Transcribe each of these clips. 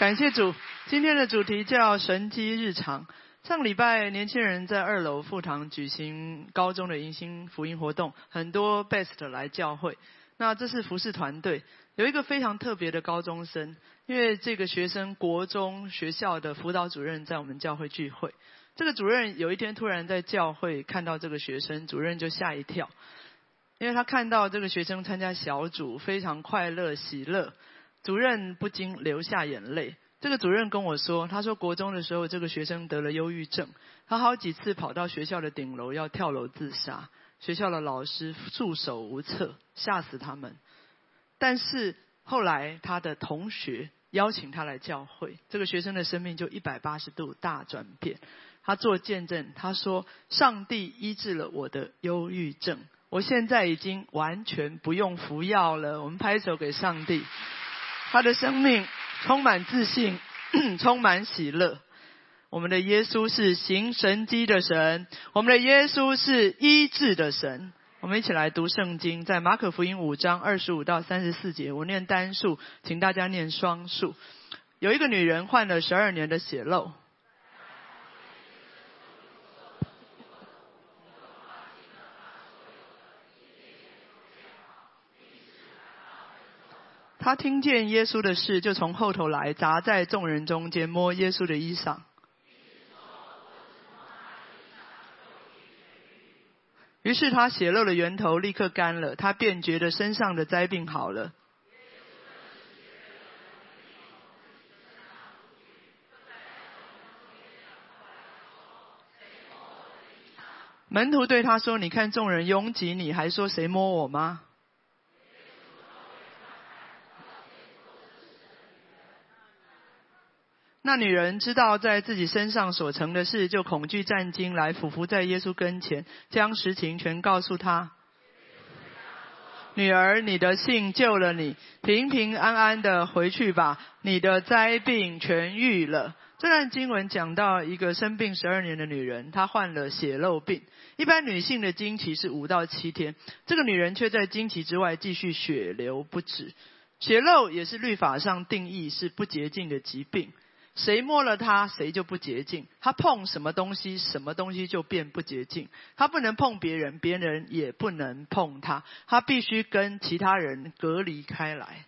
感谢主，今天的主题叫神机日常。上礼拜年轻人在二楼副堂举行高中的迎新福音活动，很多 best 来教会。那这是服饰团队，有一个非常特别的高中生，因为这个学生国中学校的辅导主任在我们教会聚会。这个主任有一天突然在教会看到这个学生，主任就吓一跳，因为他看到这个学生参加小组非常快乐喜乐。主任不禁流下眼泪。这个主任跟我说：“他说国中的时候，这个学生得了忧郁症，他好几次跑到学校的顶楼要跳楼自杀，学校的老师束手无策，吓死他们。但是后来他的同学邀请他来教会，这个学生的生命就一百八十度大转变。他做见证，他说：上帝医治了我的忧郁症，我现在已经完全不用服药了。我们拍手给上帝。”他的生命充满自信，充满喜乐。我们的耶稣是行神机的神，我们的耶稣是医治的神。我们一起来读圣经，在马可福音五章二十五到三十四节，我念单数，请大家念双数。有一个女人患了十二年的血漏。他听见耶稣的事，就从后头来，砸在众人中间，摸耶稣的衣裳。于是他血漏的源头立刻干了，他便觉得身上的灾病好了。门徒对他说：“你看众人拥挤，你还说谁摸我吗？”那女人知道在自己身上所成的事，就恐惧战惊，来俯伏在耶稣跟前，将实情全告诉他。女儿，你的信救了你，平平安安的回去吧，你的灾病痊愈了。这段经文讲到一个生病十二年的女人，她患了血漏病。一般女性的经期是五到七天，这个女人却在经期之外继续血流不止。血漏也是律法上定义是不洁净的疾病。谁摸了它，谁就不洁净。他碰什么东西，什么东西就变不洁净。他不能碰别人，别人也不能碰他。他必须跟其他人隔离开来。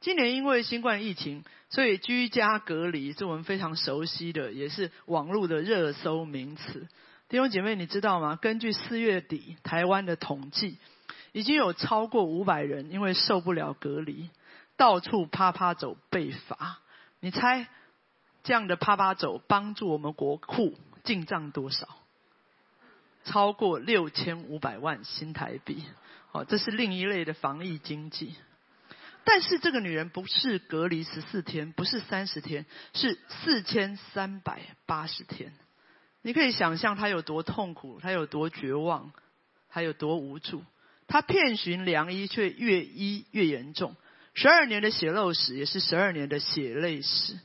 今年因为新冠疫情，所以居家隔离是我们非常熟悉的，也是网络的热搜名词。弟兄姐妹，你知道吗？根据四月底台湾的统计，已经有超过五百人因为受不了隔离，到处啪啪走被罚。你猜？这样的啪啪走帮助我们国库进账多少？超过六千五百万新台币。哦，这是另一类的防疫经济。但是这个女人不是隔离十四天，不是三十天，是四千三百八十天。你可以想象她有多痛苦，她有多绝望，她有多无助。她遍寻良医，却越医越严重。十二年的血漏史，也是十二年的血泪史。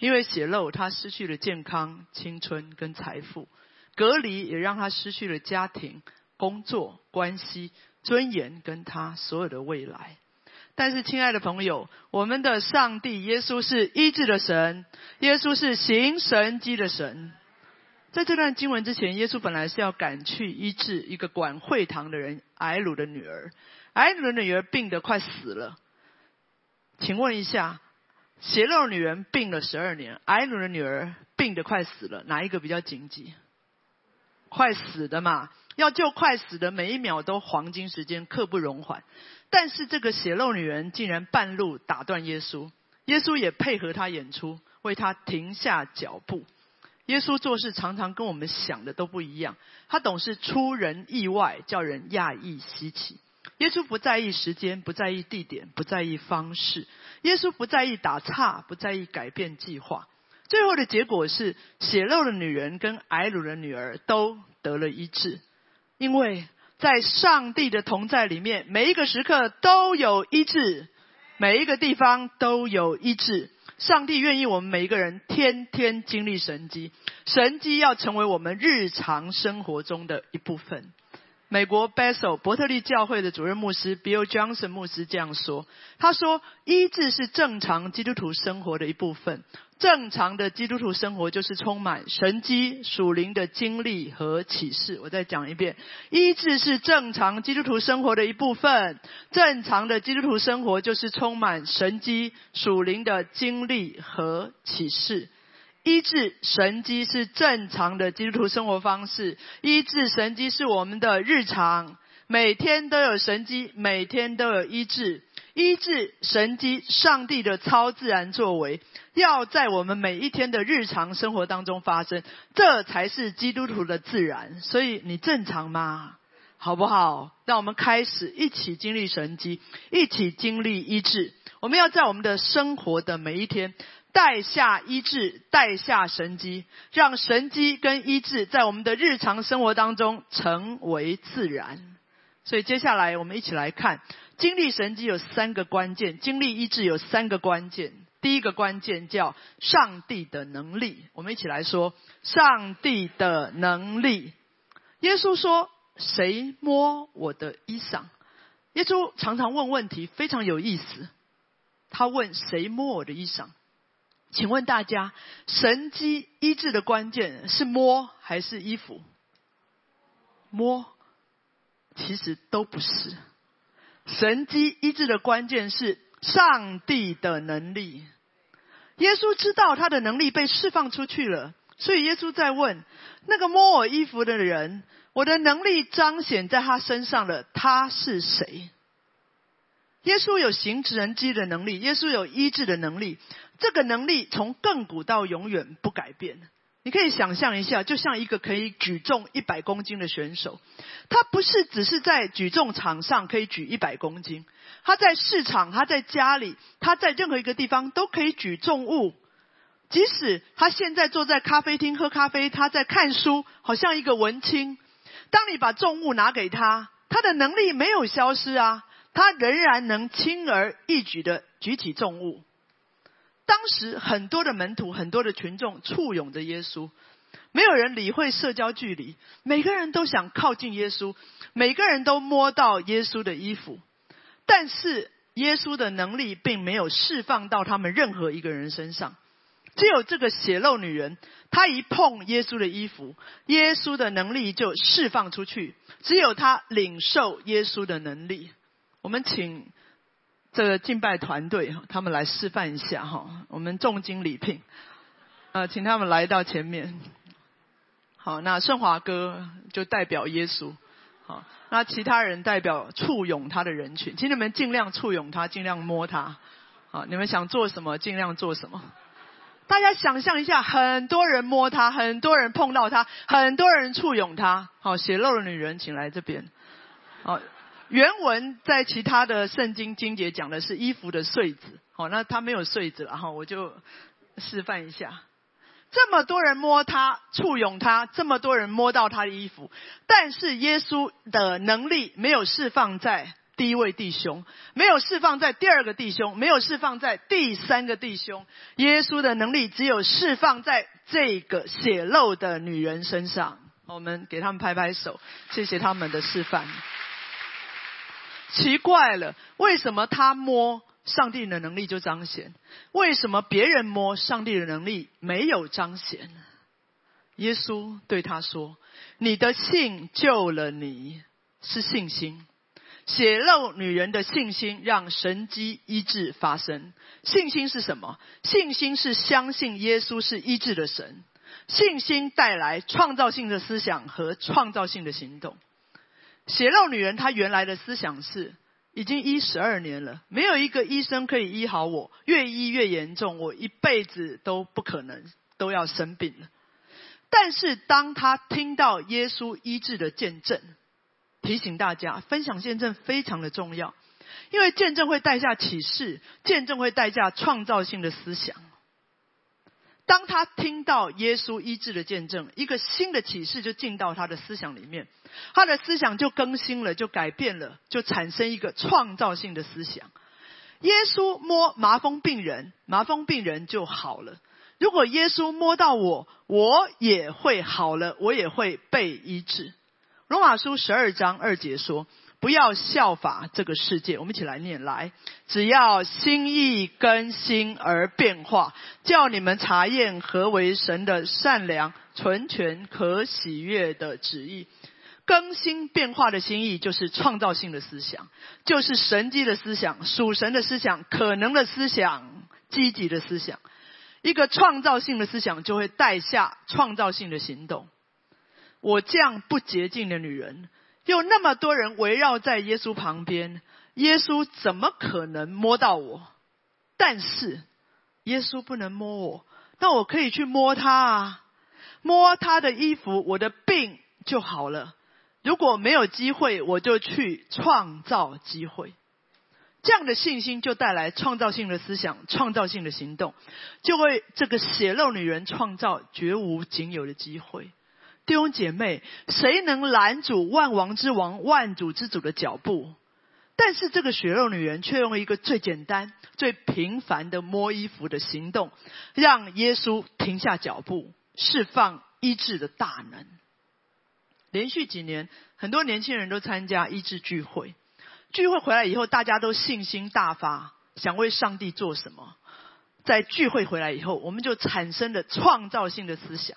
因为血漏，他失去了健康、青春跟财富；隔离也让他失去了家庭、工作、关系、尊严跟他所有的未来。但是，亲爱的朋友，我们的上帝耶稣是医治的神，耶稣是行神迹的神。在这段经文之前，耶稣本来是要赶去医治一个管会堂的人埃鲁的女儿，埃鲁的女儿病得快死了。请问一下。血肉女人病了十二年，癌奴的女儿病得快死了，哪一个比较紧急？快死的嘛，要救快死的，每一秒都黄金时间，刻不容缓。但是这个血肉女人竟然半路打断耶稣，耶稣也配合他演出，为他停下脚步。耶稣做事常常跟我们想的都不一样，他总是出人意外，叫人讶异稀奇。耶稣不在意时间，不在意地点，不在意方式。耶稣不在意打岔，不在意改变计划。最后的结果是，血肉的女人跟挨乳的女儿都得了医治，因为在上帝的同在里面，每一个时刻都有医治，每一个地方都有医治。上帝愿意我们每一个人天天经历神迹，神迹要成为我们日常生活中的一部分。美国 Bethel 伯特利教会的主任牧师 Bill Johnson 牧师这样说：“他说，医治是正常基督徒生活的一部分。正常的基督徒生活就是充满神机属灵的经历和启示。”我再讲一遍：医治是正常基督徒生活的一部分。正常的基督徒生活就是充满神机属灵的经历和启示。医治神机是正常的基督徒生活方式，医治神机是我们的日常，每天都有神机，每天都有医治，医治神机，上帝的超自然作为，要在我们每一天的日常生活当中发生，这才是基督徒的自然。所以你正常吗？好不好？让我们开始一起经历神机，一起经历医治。我们要在我们的生活的每一天。带下医治，带下神机，让神机跟医治在我们的日常生活当中成为自然。所以接下来我们一起来看，经历神机有三个关键，经历医治有三个关键。第一个关键叫上帝的能力，我们一起来说上帝的能力。耶稣说：“谁摸我的衣裳？”耶稣常常问问题，非常有意思。他问：“谁摸我的衣裳？”请问大家，神机医治的关键是摸还是衣服？摸，其实都不是。神机医治的关键是上帝的能力。耶稣知道他的能力被释放出去了，所以耶稣在问那个摸我衣服的人：“我的能力彰显在他身上了，他是谁？”耶稣有行神机的能力，耶稣有医治的能力。这个能力从亘古到永远不改变。你可以想象一下，就像一个可以举重一百公斤的选手，他不是只是在举重场上可以举一百公斤，他在市场，他在家里，他在任何一个地方都可以举重物。即使他现在坐在咖啡厅喝咖啡，他在看书，好像一个文青。当你把重物拿给他，他的能力没有消失啊，他仍然能轻而易举的举起重物。当时很多的门徒，很多的群众簇拥着耶稣，没有人理会社交距离，每个人都想靠近耶稣，每个人都摸到耶稣的衣服，但是耶稣的能力并没有释放到他们任何一个人身上，只有这个血肉女人，她一碰耶稣的衣服，耶稣的能力就释放出去，只有她领受耶稣的能力。我们请。这个敬拜团队，他们来示范一下哈。我们重金礼聘，呃，请他们来到前面。好，那顺华哥就代表耶稣，好，那其他人代表簇拥他的人群，请你们尽量簇拥他，尽量摸他。好，你们想做什么，尽量做什么。大家想象一下，很多人摸他，很多人碰到他，很多人簇拥他。好，血肉的女人，请来这边。好。原文在其他的圣经经节讲的是衣服的穗子，好，那他没有穗子了哈，我就示范一下。这么多人摸他，簇拥他，这么多人摸到他的衣服，但是耶稣的能力没有释放在第一位弟兄，没有释放在第二个弟兄，没有释放在第三个弟兄，耶稣的能力只有释放在这个血肉的女人身上。我们给他们拍拍手，谢谢他们的示范。奇怪了，为什么他摸上帝的能力就彰显？为什么别人摸上帝的能力没有彰显？耶稣对他说：“你的信救了你，是信心。血肉女人的信心让神机医治发生。信心是什么？信心是相信耶稣是医治的神。信心带来创造性的思想和创造性的行动。”血肉女人，她原来的思想是，已经医十二年了，没有一个医生可以医好我，越医越严重，我一辈子都不可能都要生病了。但是当她听到耶稣医治的见证，提醒大家，分享见证非常的重要，因为见证会带下启示，见证会带下创造性的思想。当他听到耶稣医治的见证，一个新的启示就进到他的思想里面，他的思想就更新了，就改变了，就产生一个创造性的思想。耶稣摸麻风病人，麻风病人就好了。如果耶稣摸到我，我也会好了，我也会被医治。罗马书十二章二节说：“不要效法这个世界。”我们一起来念来，只要心意更新而变化，叫你们查验何为神的善良、纯全、可喜悦的旨意。更新变化的心意，就是创造性的思想，就是神机的思想、属神的思想、可能的思想、积极的思想。一个创造性的思想，就会带下创造性的行动。我这样不洁净的女人，有那么多人围绕在耶稣旁边，耶稣怎么可能摸到我？但是耶稣不能摸我，那我可以去摸他啊，摸他的衣服，我的病就好了。如果没有机会，我就去创造机会。这样的信心就带来创造性的思想、创造性的行动，就为这个血肉女人创造绝无仅有的机会。弟兄姐妹，谁能拦阻万王之王、万主之主的脚步？但是这个血肉女人却用一个最简单、最平凡的摸衣服的行动，让耶稣停下脚步，释放医治的大能。连续几年，很多年轻人都参加医治聚会。聚会回来以后，大家都信心大发，想为上帝做什么。在聚会回来以后，我们就产生了创造性的思想。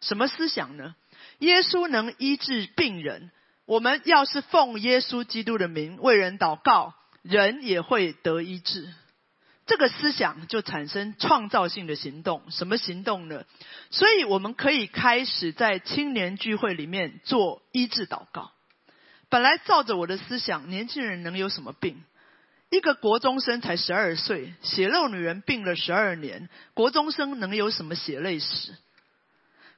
什么思想呢？耶稣能医治病人，我们要是奉耶稣基督的名为人祷告，人也会得医治。这个思想就产生创造性的行动，什么行动呢？所以我们可以开始在青年聚会里面做医治祷告。本来照着我的思想，年轻人能有什么病？一个国中生才十二岁，血肉女人病了十二年，国中生能有什么血泪史？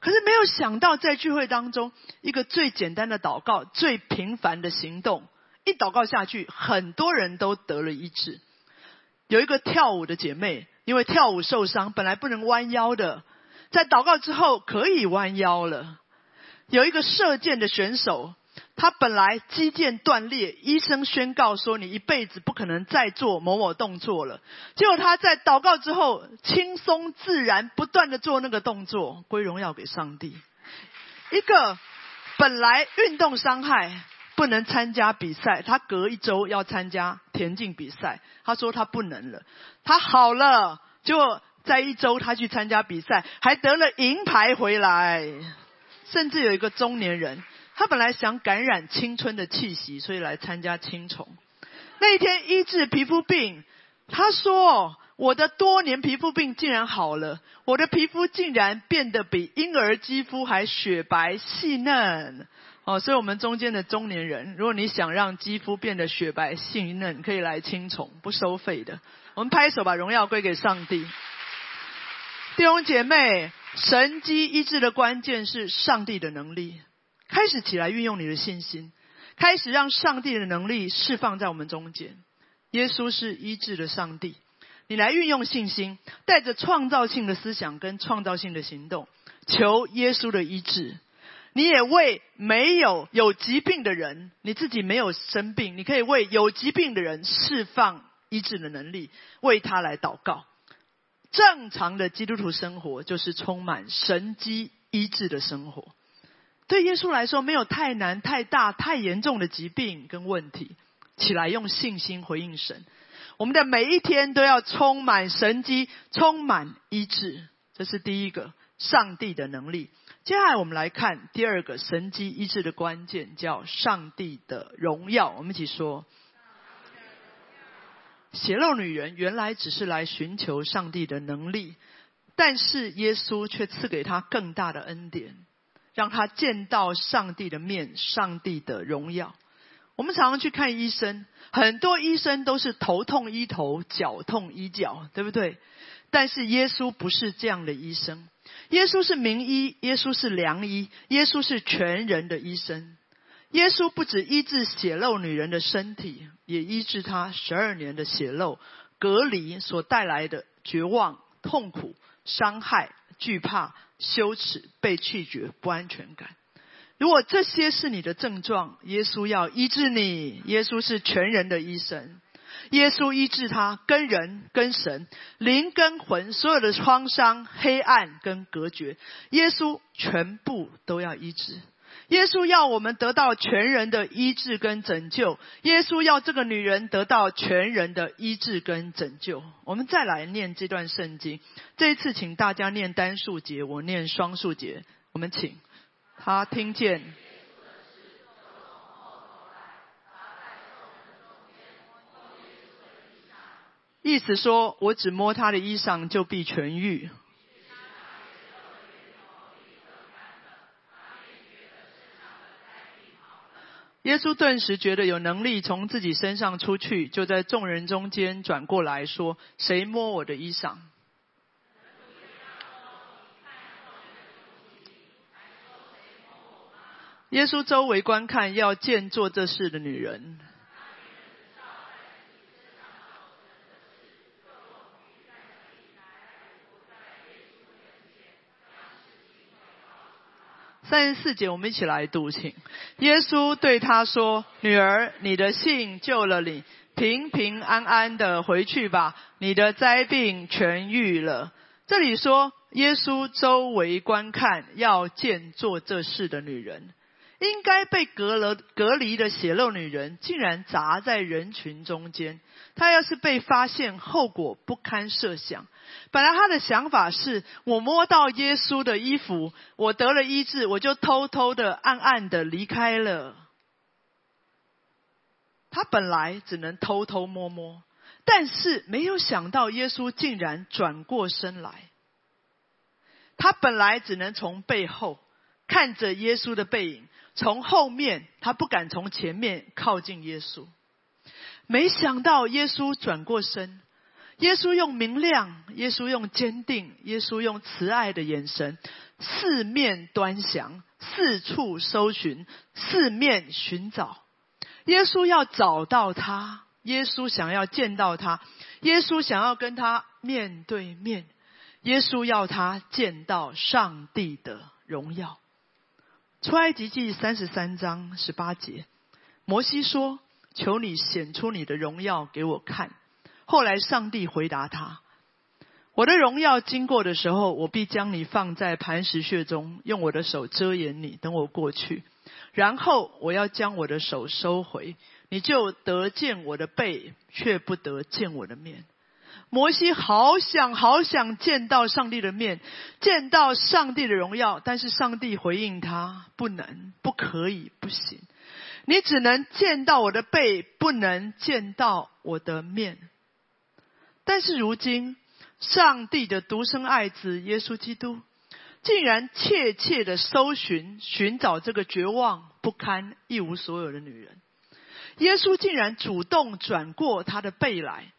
可是没有想到，在聚会当中，一个最简单的祷告，最平凡的行动，一祷告下去，很多人都得了医治。有一个跳舞的姐妹，因为跳舞受伤，本来不能弯腰的，在祷告之后可以弯腰了。有一个射箭的选手，他本来肌腱断裂，医生宣告说你一辈子不可能再做某某动作了。结果他在祷告之后，轻松自然，不断的做那个动作，归荣耀给上帝。一个本来运动伤害。不能参加比赛，他隔一周要参加田径比赛。他说他不能了，他好了，就在一周他去参加比赛，还得了银牌回来。甚至有一个中年人，他本来想感染青春的气息，所以来参加青虫。那一天医治皮肤病，他说我的多年皮肤病竟然好了，我的皮肤竟然变得比婴儿肌肤还雪白细嫩。哦，所以我们中间的中年人，如果你想让肌肤变得雪白细嫩，可以来青虫，不收费的。我们拍手，把荣耀归给上帝。弟兄姐妹，神机医治的关键是上帝的能力。开始起来运用你的信心，开始让上帝的能力释放在我们中间。耶稣是医治的上帝，你来运用信心，带着创造性的思想跟创造性的行动，求耶稣的医治。你也为没有有疾病的人，你自己没有生病，你可以为有疾病的人释放医治的能力，为他来祷告。正常的基督徒生活就是充满神机医治的生活。对耶稣来说，没有太难、太大、太严重的疾病跟问题。起来，用信心回应神。我们的每一天都要充满神机，充满医治。这是第一个，上帝的能力。接下来我们来看第二个神机医治的关键，叫上帝的荣耀。我们一起说：血肉女人原来只是来寻求上帝的能力，但是耶稣却赐给她更大的恩典，让她见到上帝的面，上帝的荣耀。我们常常去看医生，很多医生都是头痛医头，脚痛医脚，对不对？但是耶稣不是这样的医生。耶稣是名医，耶稣是良医，耶稣是全人的医生。耶稣不止医治血肉女人的身体，也医治她十二年的血肉隔离所带来的绝望、痛苦、伤害、惧怕、羞耻、被拒绝、不安全感。如果这些是你的症状，耶稣要医治你。耶稣是全人的医生。耶稣医治他跟人跟神灵跟魂所有的创伤黑暗跟隔绝，耶稣全部都要医治。耶稣要我们得到全人的医治跟拯救。耶稣要这个女人得到全人的医治跟拯救。我们再来念这段圣经。这一次，请大家念单数节，我念双数节。我们请他听见。意思说，我只摸他的衣裳，就必痊愈。耶稣顿时觉得有能力从自己身上出去，就在众人中间转过来说：“谁摸我的衣裳？”耶稣周围观看，要见做这事的女人。三十四节，我们一起来读，请耶稣对他说：“女儿，你的信救了你，平平安安的回去吧，你的灾病痊愈了。”这里说，耶稣周围观看，要见做这事的女人。应该被隔了隔离的血肉女人，竟然砸在人群中间。她要是被发现，后果不堪设想。本来她的想法是：我摸到耶稣的衣服，我得了医治，我就偷偷的、暗暗的离开了。她本来只能偷偷摸摸，但是没有想到耶稣竟然转过身来。她本来只能从背后看着耶稣的背影。从后面，他不敢从前面靠近耶稣。没想到耶稣转过身，耶稣用明亮，耶稣用坚定，耶稣用慈爱的眼神，四面端详，四处搜寻，四面寻找。耶稣要找到他，耶稣想要见到他，耶稣想要跟他面对面，耶稣要他见到上帝的荣耀。出埃及记三十三章十八节，摩西说：“求你显出你的荣耀给我看。”后来上帝回答他：“我的荣耀经过的时候，我必将你放在磐石穴中，用我的手遮掩你，等我过去。然后我要将我的手收回，你就得见我的背，却不得见我的面。”摩西好想好想见到上帝的面，见到上帝的荣耀，但是上帝回应他：不能，不可以，不行。你只能见到我的背，不能见到我的面。但是如今，上帝的独生爱子耶稣基督，竟然切切的搜寻、寻找这个绝望不堪、一无所有的女人。耶稣竟然主动转过他的背来。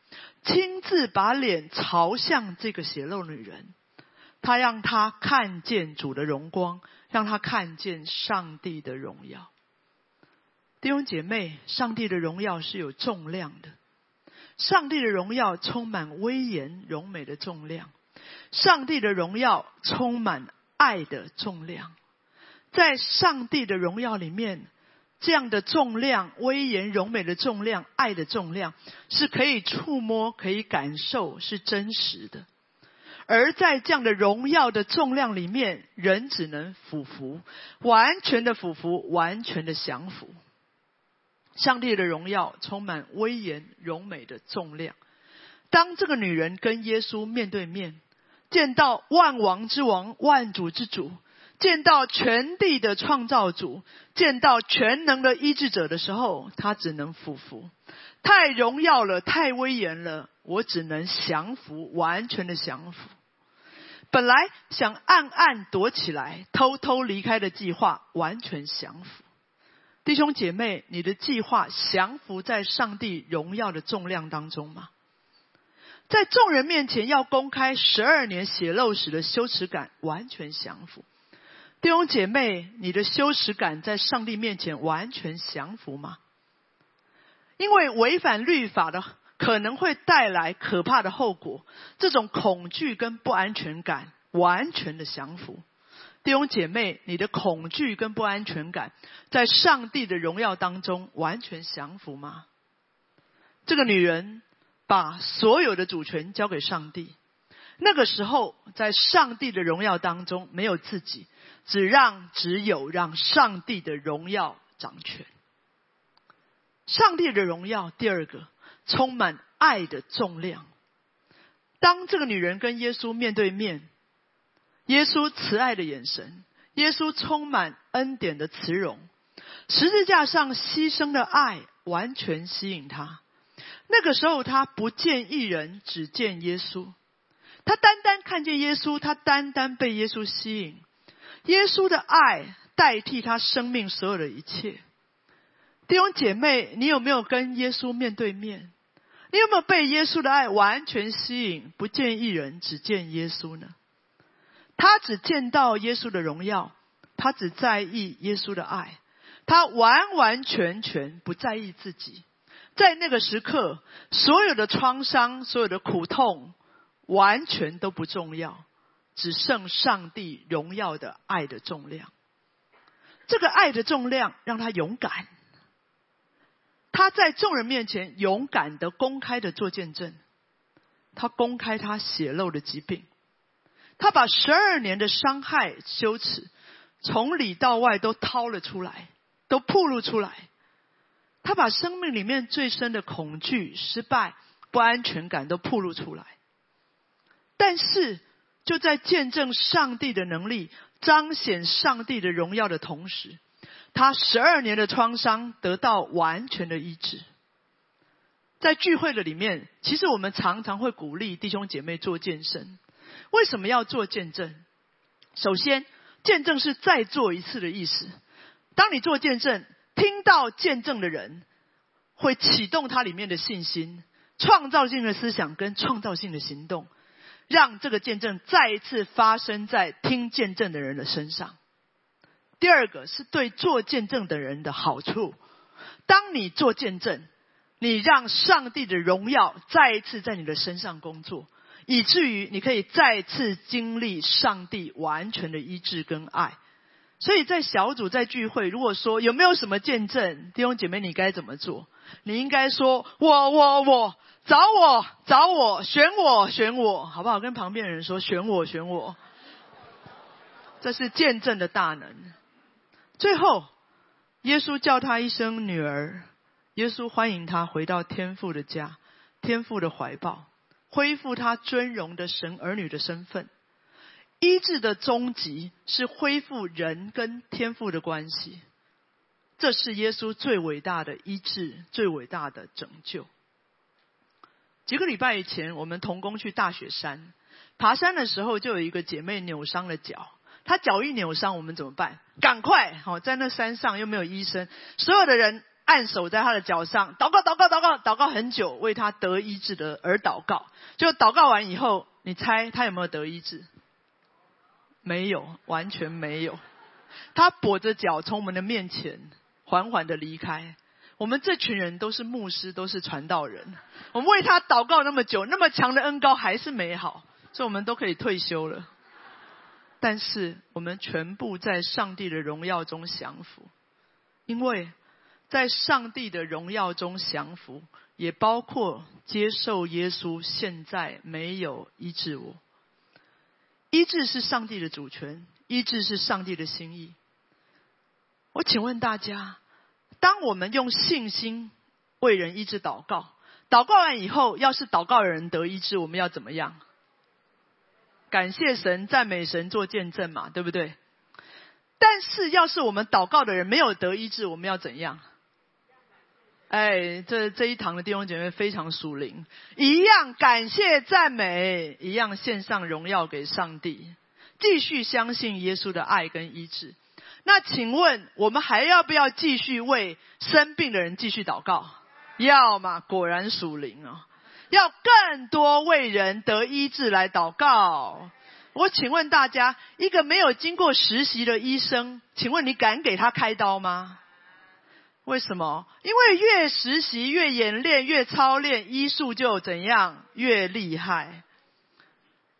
亲自把脸朝向这个血肉女人，他让她看见主的荣光，让她看见上帝的荣耀。弟兄姐妹，上帝的荣耀是有重量的，上帝的荣耀充满威严荣美的重量，上帝的荣耀充满爱的重量，在上帝的荣耀里面。这样的重量、威严、柔美的重量、爱的重量，是可以触摸、可以感受，是真实的。而在这样的荣耀的重量里面，人只能俯伏，完全的俯伏，完全的降服。上帝的荣耀充满威严、柔美的重量。当这个女人跟耶稣面对面，见到万王之王、万主之主。见到全地的创造主，见到全能的医治者的时候，他只能俯伏。太荣耀了，太威严了，我只能降服，完全的降服。本来想暗暗躲起来、偷偷离开的计划，完全降服。弟兄姐妹，你的计划降服在上帝荣耀的重量当中吗？在众人面前要公开十二年血肉史的羞耻感，完全降服。弟兄姐妹，你的羞耻感在上帝面前完全降服吗？因为违反律法的可能会带来可怕的后果，这种恐惧跟不安全感完全的降服。弟兄姐妹，你的恐惧跟不安全感在上帝的荣耀当中完全降服吗？这个女人把所有的主权交给上帝。那个时候，在上帝的荣耀当中，没有自己，只让只有让上帝的荣耀掌权。上帝的荣耀，第二个，充满爱的重量。当这个女人跟耶稣面对面，耶稣慈爱的眼神，耶稣充满恩典的慈容，十字架上牺牲的爱，完全吸引她。那个时候，她不见一人，只见耶稣。他单单看见耶稣，他单单被耶稣吸引。耶稣的爱代替他生命所有的一切。弟兄姐妹，你有没有跟耶稣面对面？你有没有被耶稣的爱完全吸引？不见一人，只见耶稣呢？他只见到耶稣的荣耀，他只在意耶稣的爱，他完完全全不在意自己。在那个时刻，所有的创伤，所有的苦痛。完全都不重要，只剩上帝荣耀的爱的重量。这个爱的重量让他勇敢，他在众人面前勇敢的、公开的做见证。他公开他血漏的疾病，他把十二年的伤害、羞耻，从里到外都掏了出来，都暴露出来。他把生命里面最深的恐惧、失败、不安全感都暴露出来。但是，就在见证上帝的能力、彰显上帝的荣耀的同时，他十二年的创伤得到完全的医治。在聚会的里面，其实我们常常会鼓励弟兄姐妹做见证。为什么要做见证？首先，见证是再做一次的意思。当你做见证，听到见证的人会启动他里面的信心、创造性的思想跟创造性的行动。让这个见证再一次发生在听见证的人的身上。第二个是对做见证的人的好处。当你做见证，你让上帝的荣耀再一次在你的身上工作，以至于你可以再次经历上帝完全的医治跟爱。所以在小组在聚会，如果说有没有什么见证，弟兄姐妹，你该怎么做？你应该说：我我我。找我，找我，选我，选我，好不好？跟旁边的人说，选我，选我。这是见证的大能。最后，耶稣叫他一声女儿，耶稣欢迎他回到天父的家，天父的怀抱，恢复他尊荣的神儿女的身份。医治的终极是恢复人跟天父的关系。这是耶稣最伟大的医治，最伟大的拯救。几个礼拜以前，我们同工去大雪山爬山的时候，就有一个姐妹扭伤了脚。她脚一扭伤，我们怎么办？赶快，好在那山上又没有医生，所有的人按手在她的脚上，祷告，祷告，祷告，祷告很久，为她得医治的而祷告。就祷告完以后，你猜她有没有得医治？没有，完全没有。她跛着脚从我们的面前缓缓的离开。我们这群人都是牧师，都是传道人。我们为他祷告那么久，那么强的恩高还是没好，所以我们都可以退休了。但是我们全部在上帝的荣耀中降服，因为在上帝的荣耀中降服，也包括接受耶稣现在没有医治我。医治是上帝的主权，医治是上帝的心意。我请问大家。当我们用信心为人医治祷告，祷告完以后，要是祷告的人得医治，我们要怎么样？感谢神、赞美神、做见证嘛，对不对？但是，要是我们祷告的人没有得医治，我们要怎样？哎，这这一堂的弟兄姐妹非常属灵，一样感谢赞美，一样献上荣耀给上帝，继续相信耶稣的爱跟医治。那请问，我们还要不要继续为生病的人继续祷告？要嘛，果然属灵哦。要更多为人得医治来祷告。我请问大家，一个没有经过实习的医生，请问你敢给他开刀吗？为什么？因为越实习、越演练、越操练，医术就怎样越厉害。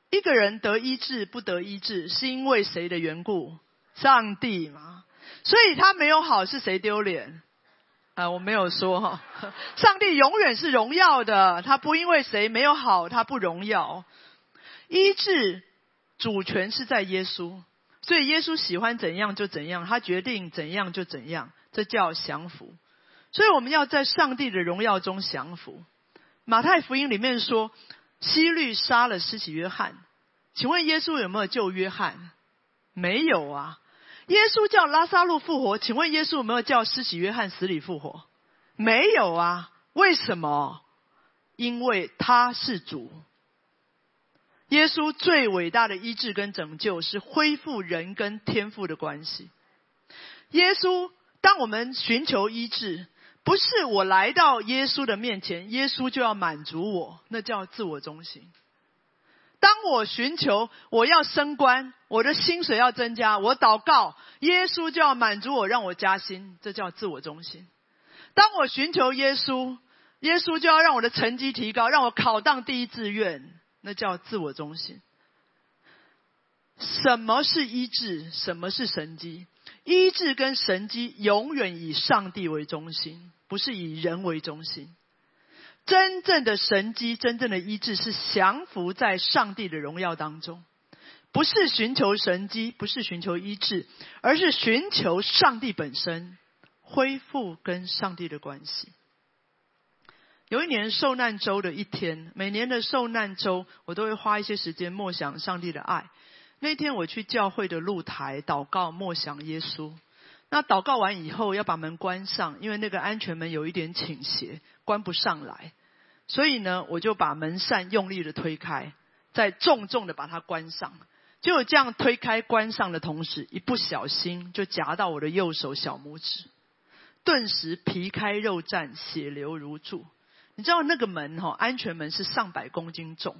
一个人得医治不得医治，是因为谁的缘故？上帝嘛，所以他没有好是谁丢脸？啊，我没有说哈，上帝永远是荣耀的，他不因为谁没有好，他不荣耀。医治主权是在耶稣，所以耶稣喜欢怎样就怎样，他决定怎样就怎样，这叫降服。所以我们要在上帝的荣耀中降服。马太福音里面说，希律杀了施洗约翰，请问耶稣有没有救约翰？没有啊。耶稣叫拉萨路复活，请问耶稣有没有叫施洗约翰死里复活？没有啊。为什么？因为他是主。耶稣最伟大的医治跟拯救是恢复人跟天父的关系。耶稣，当我们寻求医治，不是我来到耶稣的面前，耶稣就要满足我，那叫自我中心。当我寻求我要升官，我的薪水要增加，我祷告，耶稣就要满足我，让我加薪，这叫自我中心。当我寻求耶稣，耶稣就要让我的成绩提高，让我考当第一志愿，那叫自我中心。什么是医治？什么是神机？医治跟神机永远以上帝为中心，不是以人为中心。真正的神机，真正的医治，是降服在上帝的荣耀当中，不是寻求神机，不是寻求医治，而是寻求上帝本身，恢复跟上帝的关系。有一年受难周的一天，每年的受难周，我都会花一些时间默想上帝的爱。那天我去教会的露台祷告，默想耶稣。那祷告完以后，要把门关上，因为那个安全门有一点倾斜，关不上来。所以呢，我就把门扇用力的推开，再重重的把它关上。就这样推开关上的同时，一不小心就夹到我的右手小拇指，顿时皮开肉绽，血流如注。你知道那个门哈，安全门是上百公斤重，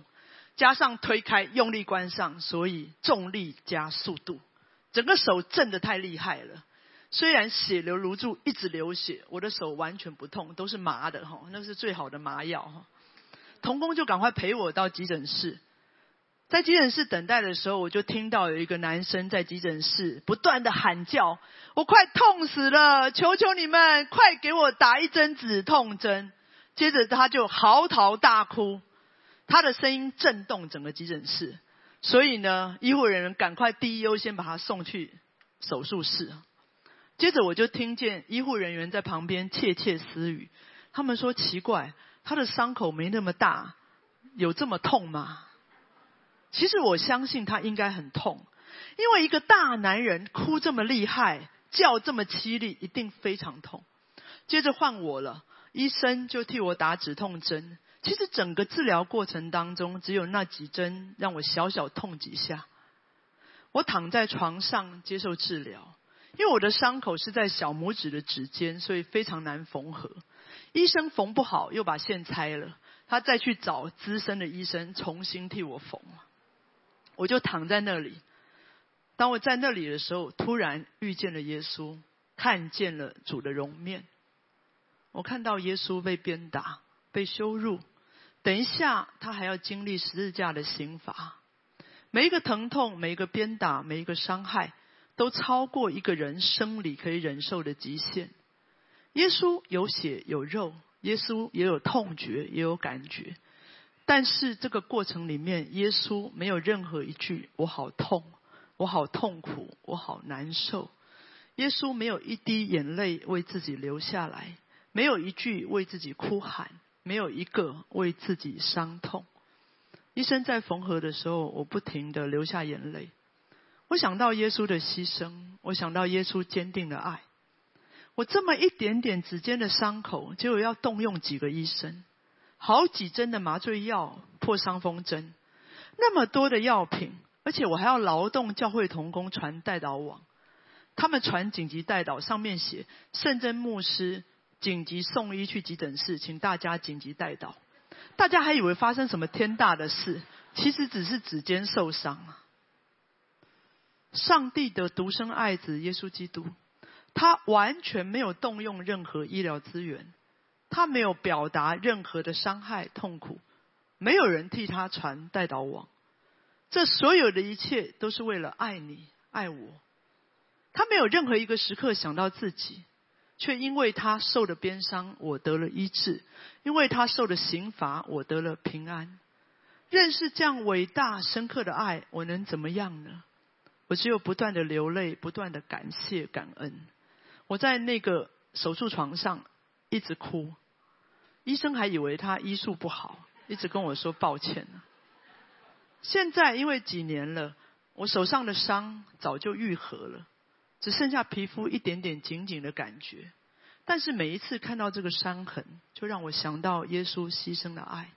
加上推开用力关上，所以重力加速度，整个手震得太厉害了。虽然血流如注，一直流血，我的手完全不痛，都是麻的哈，那是最好的麻药哈。童工就赶快陪我到急诊室，在急诊室等待的时候，我就听到有一个男生在急诊室不断的喊叫：“我快痛死了，求求你们快给我打一针止痛针。”接着他就嚎啕大哭，他的声音震动整个急诊室，所以呢，医护人员赶快第一优先把他送去手术室。接着我就听见医护人员在旁边窃窃私语，他们说奇怪，他的伤口没那么大，有这么痛吗？其实我相信他应该很痛，因为一个大男人哭这么厉害，叫这么凄厉，一定非常痛。接着换我了，医生就替我打止痛针。其实整个治疗过程当中，只有那几针让我小小痛几下。我躺在床上接受治疗。因为我的伤口是在小拇指的指尖，所以非常难缝合。医生缝不好，又把线拆了。他再去找资深的医生重新替我缝。我就躺在那里。当我在那里的时候，突然遇见了耶稣，看见了主的容面。我看到耶稣被鞭打、被羞辱，等一下他还要经历十字架的刑罚。每一个疼痛，每一个鞭打，每一个伤害。都超过一个人生理可以忍受的极限。耶稣有血有肉，耶稣也有痛觉，也有感觉。但是这个过程里面，耶稣没有任何一句“我好痛，我好痛苦，我好难受”。耶稣没有一滴眼泪为自己流下来，没有一句为自己哭喊，没有一个为自己伤痛。医生在缝合的时候，我不停的流下眼泪。我想到耶稣的牺牲，我想到耶稣坚定的爱。我这么一点点指尖的伤口，结果要动用几个医生，好几针的麻醉药、破伤风针，那么多的药品，而且我还要劳动教会同工传带导网，他们传紧急带导，上面写圣真牧师紧急送医去急诊室，请大家紧急带导。大家还以为发生什么天大的事，其实只是指尖受伤。上帝的独生爱子耶稣基督，他完全没有动用任何医疗资源，他没有表达任何的伤害痛苦，没有人替他传带导网，这所有的一切都是为了爱你爱我，他没有任何一个时刻想到自己，却因为他受的鞭伤，我得了医治；因为他受的刑罚，我得了平安。认识这样伟大深刻的爱，我能怎么样呢？我只有不断的流泪，不断的感谢感恩。我在那个手术床上一直哭，医生还以为他医术不好，一直跟我说抱歉。现在因为几年了，我手上的伤早就愈合了，只剩下皮肤一点点紧紧的感觉。但是每一次看到这个伤痕，就让我想到耶稣牺牲的爱，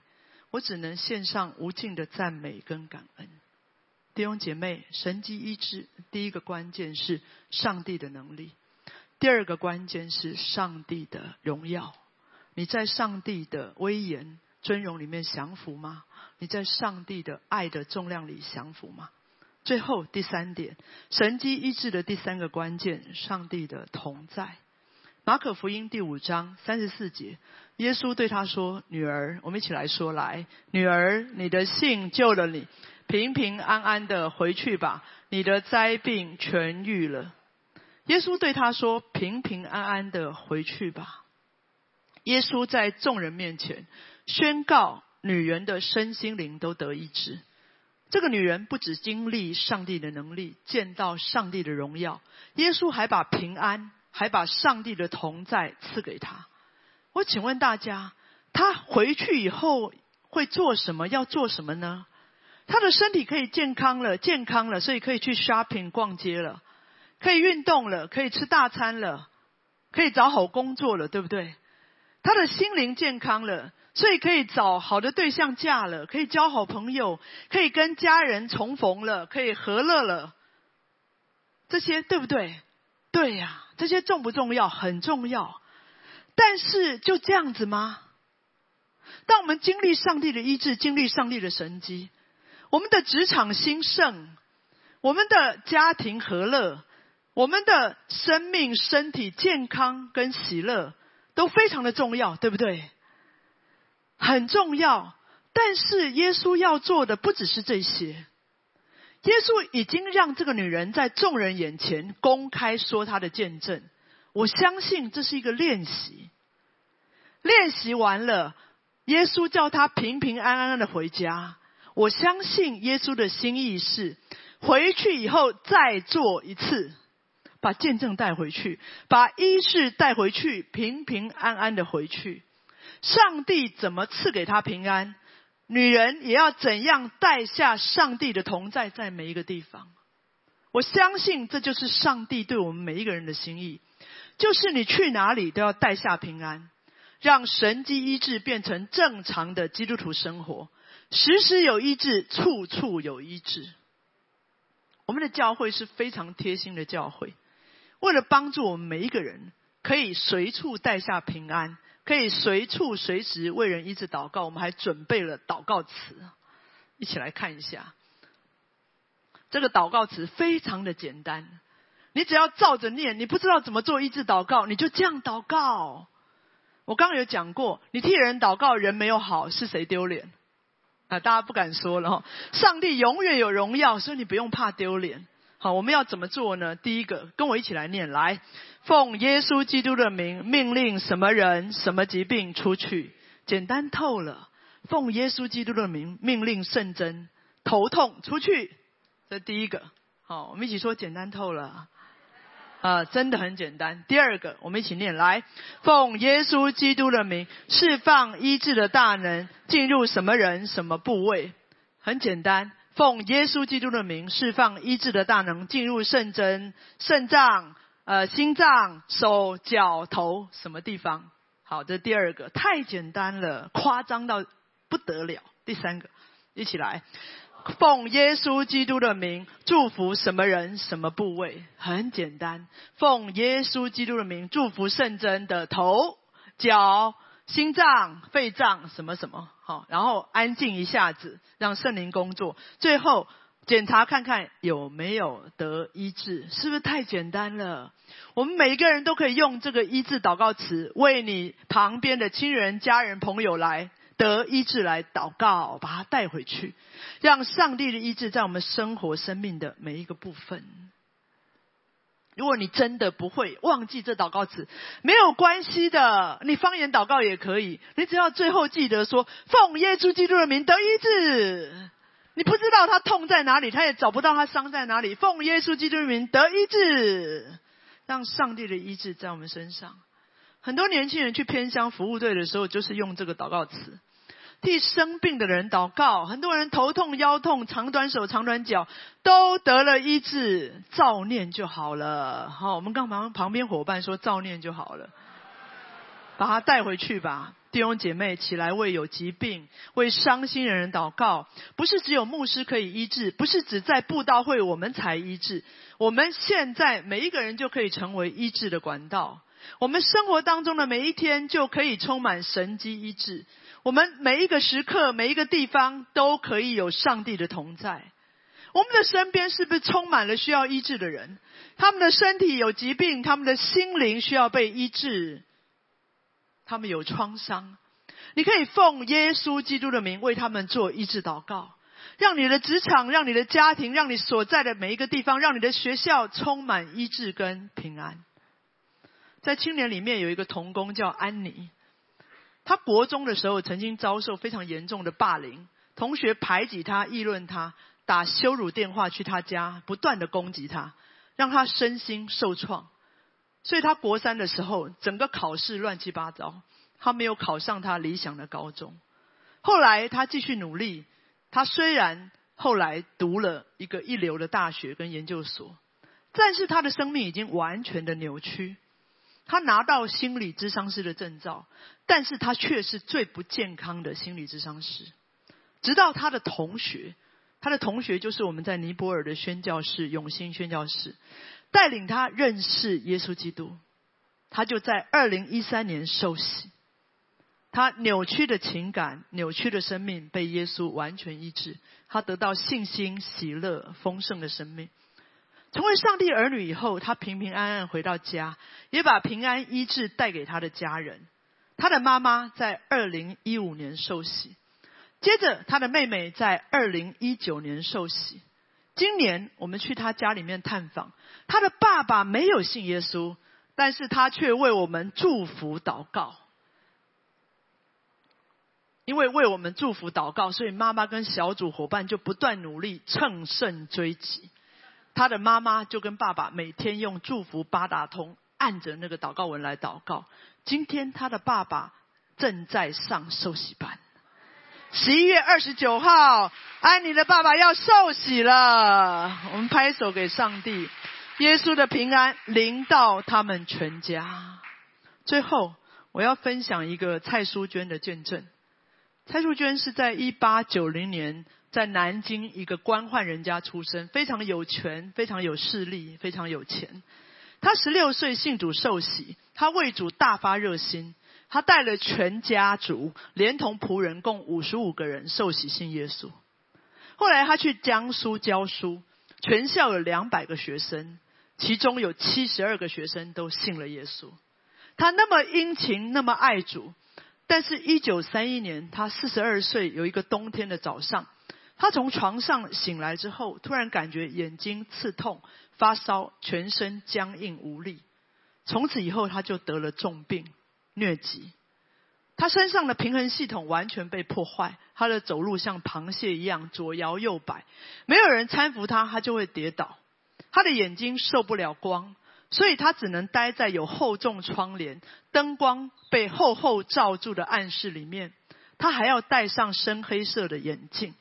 我只能献上无尽的赞美跟感恩。弟兄姐妹，神机医治，第一个关键是上帝的能力，第二个关键是上帝的荣耀。你在上帝的威严尊荣里面降服吗？你在上帝的爱的重量里降服吗？最后第三点，神机医治的第三个关键，上帝的同在。马可福音第五章三十四节，耶稣对他说：“女儿，我们一起来说来，女儿，你的信救了你，平平安安的回去吧，你的灾病痊愈了。”耶稣对他说：“平平安安的回去吧。”耶稣在众人面前宣告，女人的身心灵都得医治。这个女人不止经历上帝的能力，见到上帝的荣耀，耶稣还把平安。还把上帝的同在赐给她。我请问大家，她回去以后会做什么？要做什么呢？他的身体可以健康了，健康了，所以可以去 shopping 逛街了，可以运动了，可以吃大餐了，可以找好工作了，对不对？他的心灵健康了，所以可以找好的对象嫁了，可以交好朋友，可以跟家人重逢了，可以和乐了。这些对不对？对呀。这些重不重要？很重要。但是就这样子吗？当我们经历上帝的医治，经历上帝的神迹，我们的职场兴盛，我们的家庭和乐，我们的生命、身体健康跟喜乐都非常的重要，对不对？很重要。但是耶稣要做的不只是这些。耶稣已经让这个女人在众人眼前公开说她的见证。我相信这是一个练习。练习完了，耶稣叫她平平安安的回家。我相信耶稣的心意是，回去以后再做一次，把见证带回去，把医治带回去，平平安安的回去。上帝怎么赐给他平安？女人也要怎样带下上帝的同在，在每一个地方。我相信这就是上帝对我们每一个人的心意，就是你去哪里都要带下平安，让神迹医治变成正常的基督徒生活，时时有医治，处处有医治。我们的教会是非常贴心的教会，为了帮助我们每一个人，可以随处带下平安。可以随处随时为人医治祷告，我们还准备了祷告词，一起来看一下。这个祷告词非常的简单，你只要照着念。你不知道怎么做医治祷告，你就这样祷告。我刚刚有讲过，你替人祷告，人没有好，是谁丢脸？啊，大家不敢说了哈。上帝永远有荣耀，所以你不用怕丢脸。好，我们要怎么做呢？第一个，跟我一起来念，来，奉耶稣基督的名，命令什么人、什么疾病出去，简单透了。奉耶稣基督的名，命令圣真头痛出去，这第一个。好，我们一起说，简单透了。啊，真的很简单。第二个，我们一起念，来，奉耶稣基督的名，释放医治的大能进入什么人、什么部位，很简单。奉耶稣基督的名，释放医治的大能进入肾真、肾脏、呃心脏、手脚头什么地方？好，这第二个太简单了，夸张到不得了。第三个，一起来，奉耶稣基督的名，祝福什么人、什么部位？很简单，奉耶稣基督的名，祝福肾针的头、脚。心脏、肺脏什么什么好，然后安静一下子，让圣灵工作。最后检查看看有没有得医治，是不是太简单了？我们每一个人都可以用这个医治祷告词，为你旁边的亲人、家人、朋友来得医治来祷告，把他带回去，让上帝的医治在我们生活、生命的每一个部分。如果你真的不会忘记这祷告词，没有关系的，你方言祷告也可以。你只要最后记得说奉耶稣基督的名得医治。你不知道他痛在哪里，他也找不到他伤在哪里。奉耶稣基督的名得医治，让上帝的医治在我们身上。很多年轻人去偏乡服务队的时候，就是用这个祷告词。替生病的人祷告，很多人头痛、腰痛、长短手、长短脚都得了医治，照念就好了。好，我们刚旁旁边伙伴说照念就好了，把他带回去吧。弟兄姐妹，起来为有疾病、为伤心的人祷告。不是只有牧师可以医治，不是只在布道会我们才医治。我们现在每一个人就可以成为医治的管道。我们生活当中的每一天就可以充满神机医治。我们每一个时刻、每一个地方都可以有上帝的同在。我们的身边是不是充满了需要医治的人？他们的身体有疾病，他们的心灵需要被医治，他们有创伤。你可以奉耶稣基督的名为他们做医治祷告，让你的职场、让你的家庭、让你所在的每一个地方、让你的学校充满医治跟平安。在青年里面有一个童工叫安妮。他国中的时候曾经遭受非常严重的霸凌，同学排挤他、议论他、打羞辱电话去他家，不断的攻击他，让他身心受创。所以他国三的时候，整个考试乱七八糟，他没有考上他理想的高中。后来他继续努力，他虽然后来读了一个一流的大学跟研究所，但是他的生命已经完全的扭曲。他拿到心理智商师的证照，但是他却是最不健康的心理智商师。直到他的同学，他的同学就是我们在尼泊尔的宣教士永兴宣教士，带领他认识耶稣基督，他就在二零一三年受洗。他扭曲的情感、扭曲的生命被耶稣完全医治，他得到信心、喜乐、丰盛的生命。成为上帝儿女以后，他平平安安回到家，也把平安医治带给他的家人。他的妈妈在二零一五年受洗，接着他的妹妹在二零一九年受洗。今年我们去他家里面探访，他的爸爸没有信耶稣，但是他却为我们祝福祷告。因为为我们祝福祷告，所以妈妈跟小组伙伴就不断努力，乘胜追击。他的妈妈就跟爸爸每天用祝福八达通按着那个祷告文来祷告。今天他的爸爸正在上受洗班。十一月二十九号，安妮的爸爸要受洗了。我们拍手给上帝，耶稣的平安临到他们全家。最后，我要分享一个蔡淑娟的见证。蔡淑娟是在一八九零年。在南京一个官宦人家出身，非常有权，非常有势力，非常有钱。他十六岁信主受洗，他为主大发热心，他带了全家族，连同仆人共五十五个人受洗信耶稣。后来他去江苏教书，全校有两百个学生，其中有七十二个学生都信了耶稣。他那么殷勤，那么爱主，但是，一九三一年，他四十二岁，有一个冬天的早上。他从床上醒来之后，突然感觉眼睛刺痛、发烧、全身僵硬无力。从此以后，他就得了重病疟疾。他身上的平衡系统完全被破坏，他的走路像螃蟹一样左摇右摆，没有人搀扶他，他就会跌倒。他的眼睛受不了光，所以他只能待在有厚重窗帘、灯光被厚厚罩住的暗室里面。他还要戴上深黑色的眼镜。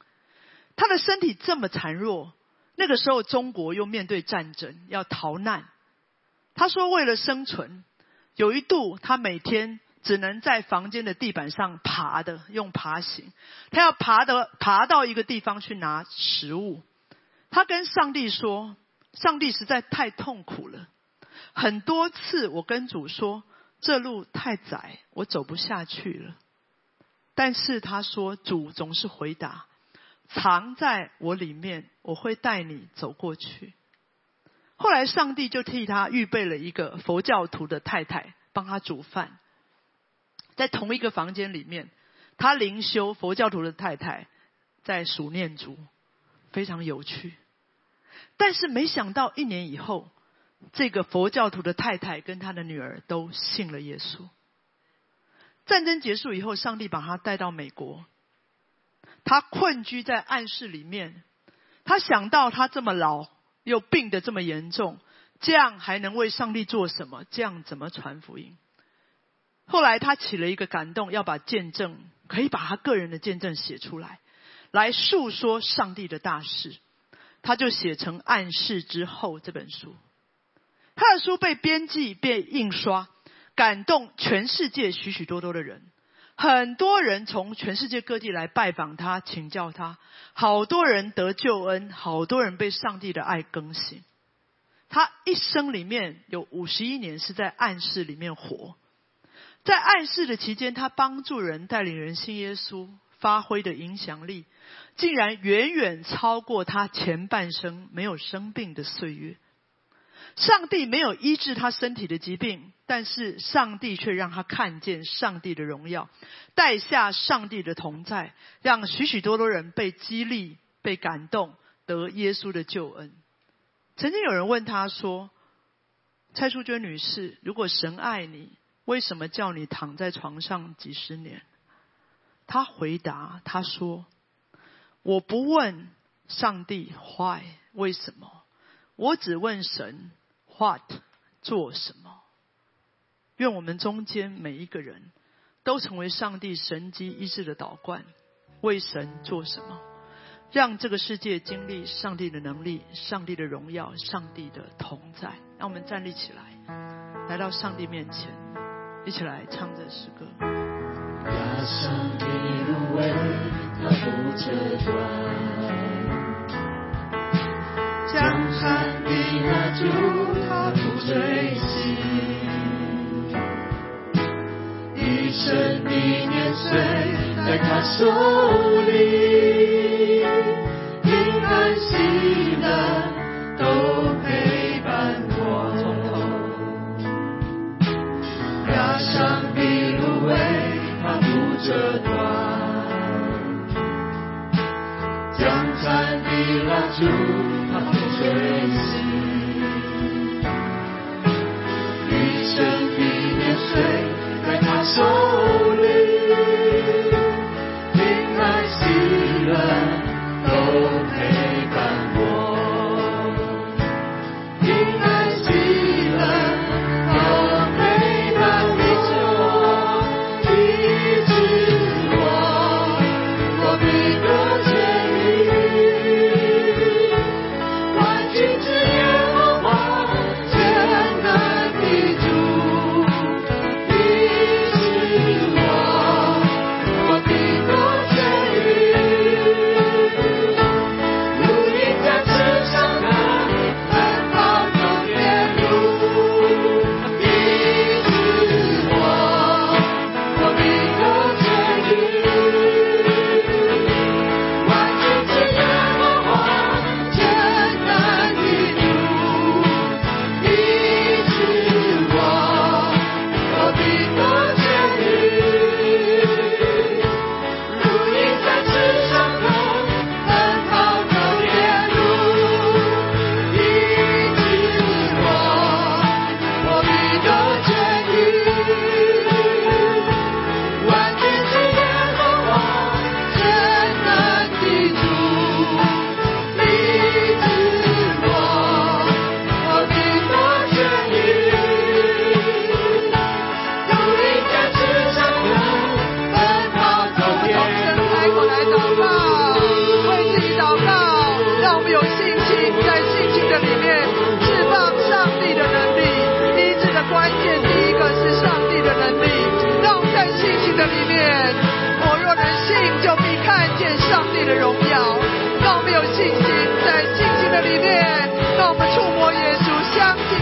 他的身体这么孱弱，那个时候中国又面对战争，要逃难。他说，为了生存，有一度他每天只能在房间的地板上爬的，用爬行。他要爬的爬到一个地方去拿食物。他跟上帝说：“上帝实在太痛苦了，很多次我跟主说，这路太窄，我走不下去了。但是他说，主总是回答。”藏在我里面，我会带你走过去。后来，上帝就替他预备了一个佛教徒的太太，帮他煮饭。在同一个房间里面，他灵修佛教徒的太太在数念珠，非常有趣。但是没想到，一年以后，这个佛教徒的太太跟他的女儿都信了耶稣。战争结束以后，上帝把他带到美国。他困居在暗室里面，他想到他这么老，又病得这么严重，这样还能为上帝做什么？这样怎么传福音？后来他起了一个感动，要把见证，可以把他个人的见证写出来，来诉说上帝的大事。他就写成《暗示之后》这本书。他的书被编辑、被印刷，感动全世界许许多多的人。很多人从全世界各地来拜访他，请教他。好多人得救恩，好多人被上帝的爱更新。他一生里面有五十一年是在暗示里面活，在暗示的期间，他帮助人、带领人信耶稣，发挥的影响力，竟然远远超过他前半生没有生病的岁月。上帝没有医治他身体的疾病，但是上帝却让他看见上帝的荣耀，带下上帝的同在，让许许多多人被激励、被感动，得耶稣的救恩。曾经有人问他说：“蔡淑娟女士，如果神爱你，为什么叫你躺在床上几十年？”他回答：“他说，我不问上帝 why 为什么，我只问神。” What 做什么？愿我们中间每一个人都成为上帝神机医治的导冠，为神做什么？让这个世界经历上帝的能力、上帝的荣耀、上帝的同在。让我们站立起来，来到上帝面前，一起来唱这诗歌。江山的拿住。他不追击，一生的年岁在他手里，平安喜乐都陪伴我。压伤的芦苇它不折断，江山的蜡烛它不吹熄。一生的年岁，平安喜乐都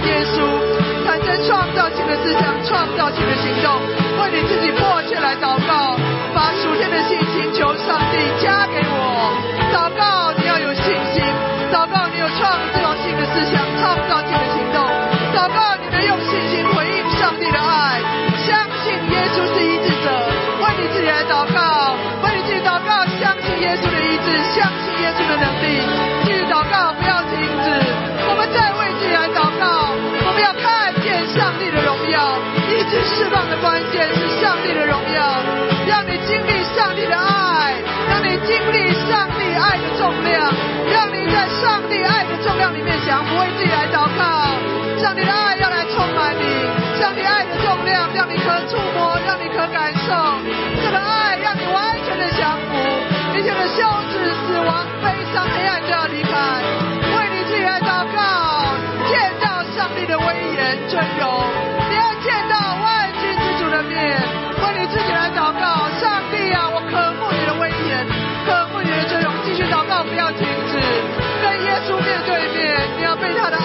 耶稣，产生创造性的思想，创造性的行动。为你自己迫切来祷告，把属天的信心求上帝加给我。祷告你要有信心，祷告你有创造性的思想，创造性的行动。祷告你能用信心回应上帝的爱，相信耶稣是医治者。为你自己来祷告，为你自己祷告，相信耶稣的医治，相信耶稣的能力。继续，祷告，释放的关键是上帝的荣耀，让你经历上帝的爱，让你经历上帝爱的重量，让你在上帝爱的重量里面降不为自己来祷告，上帝的爱要来充满你，上帝爱的重量让你可触摸，让你可感受，这个爱让你完全的降服，一切的羞耻、死亡、悲伤、黑暗都要离开，为你自己来祷告，见到上帝的威严、尊荣，你要见到。为你自己来祷告，上帝啊，我渴慕你的威严，渴慕你的尊荣。继续祷告，不要停止，跟耶稣面对面，你要被他的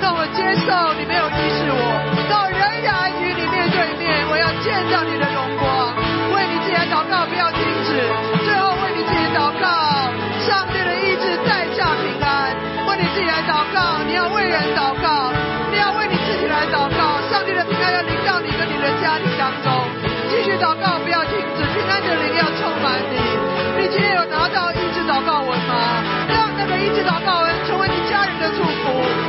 让我接受你没有医治我，让我仍然与你面对面，我要见到你的荣光。为你自己来祷告，不要停止。最后为你自己祷告，上帝的医治代价平安。为你自己来祷告，你要为人祷告，你要为你自己来祷告。上帝的平安要临到你跟你的家庭当中。继续祷告，不要停止，平安的灵要充满你。你今天有拿到医治祷告文吗？让那个医治祷告文成为你家人的祝福。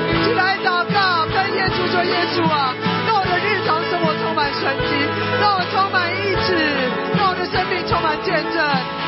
来祷告，跟耶稣说：耶稣啊，让我的日常生活充满神奇，让我充满意志，让我的生命充满见证，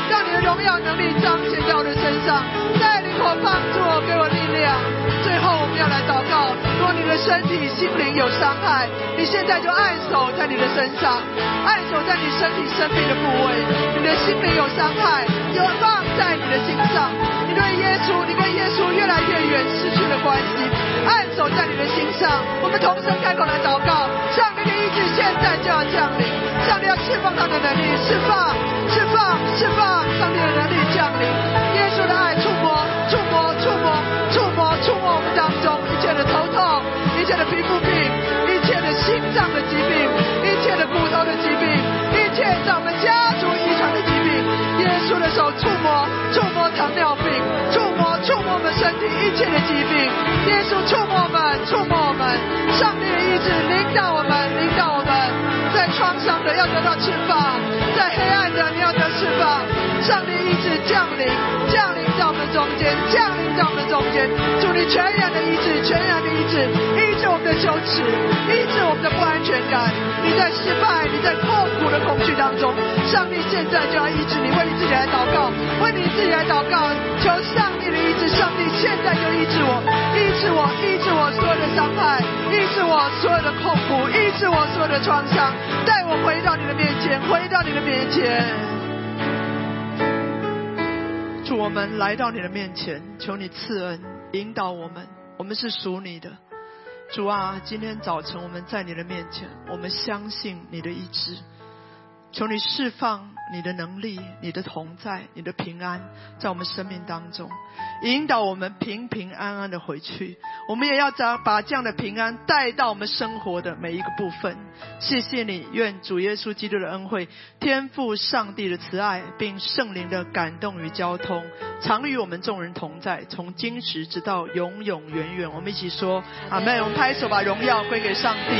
让你的荣耀能力彰显在我的身上，在我、帮助我、给我力量。最后我们要来祷告，如果你的身体、心灵有伤害，你现在就按手在你的身上，按手在你身体生病的部位，你的心灵有伤害，就放在你的心上。你对耶稣，你跟耶稣越来越远，失去了关系，按手在你的心上。我们同声开口来祷告，上帝的医治现在就要降临，上帝要释放他的能力，释放、释放、释放，上帝的能力皮肤病、一切的心脏的疾病、一切的骨头的疾病、一切在我们家族遗传的疾病，耶稣的手触摸、触摸糖尿病，触摸、触摸我们身体一切的疾病，耶稣触摸我们、触摸我们，上帝的意志领导我们、领导我们，在创伤的要得到释放，在黑暗的你要得释放，上帝医治降临，降临在我们中间，降临在我们中间，祝你全然的医治，全然的医治，医治我们的羞耻，医治我们的不安全感。你在失败，你在痛苦的恐惧当中，上帝现在就要医治你，为你自己来祷告，为你自己来祷告，求上帝的医治，上帝现在就医治我，医治我，医治我所有的伤害，医治我所有的痛苦，医治我所有的创伤，带我回到你的面前，回到你的面前。我们来到你的面前，求你赐恩，引导我们。我们是属你的，主啊！今天早晨我们在你的面前，我们相信你的意志。求你释放你的能力、你的同在、你的平安，在我们生命当中，引导我们平平安安的回去。我们也要将把这样的平安带到我们生活的每一个部分。谢谢你，愿主耶稣基督的恩惠、天赋上帝的慈爱，并圣灵的感动与交通，常与我们众人同在，从今时直到永永远远。我们一起说阿门。我们拍手，把荣耀归给上帝。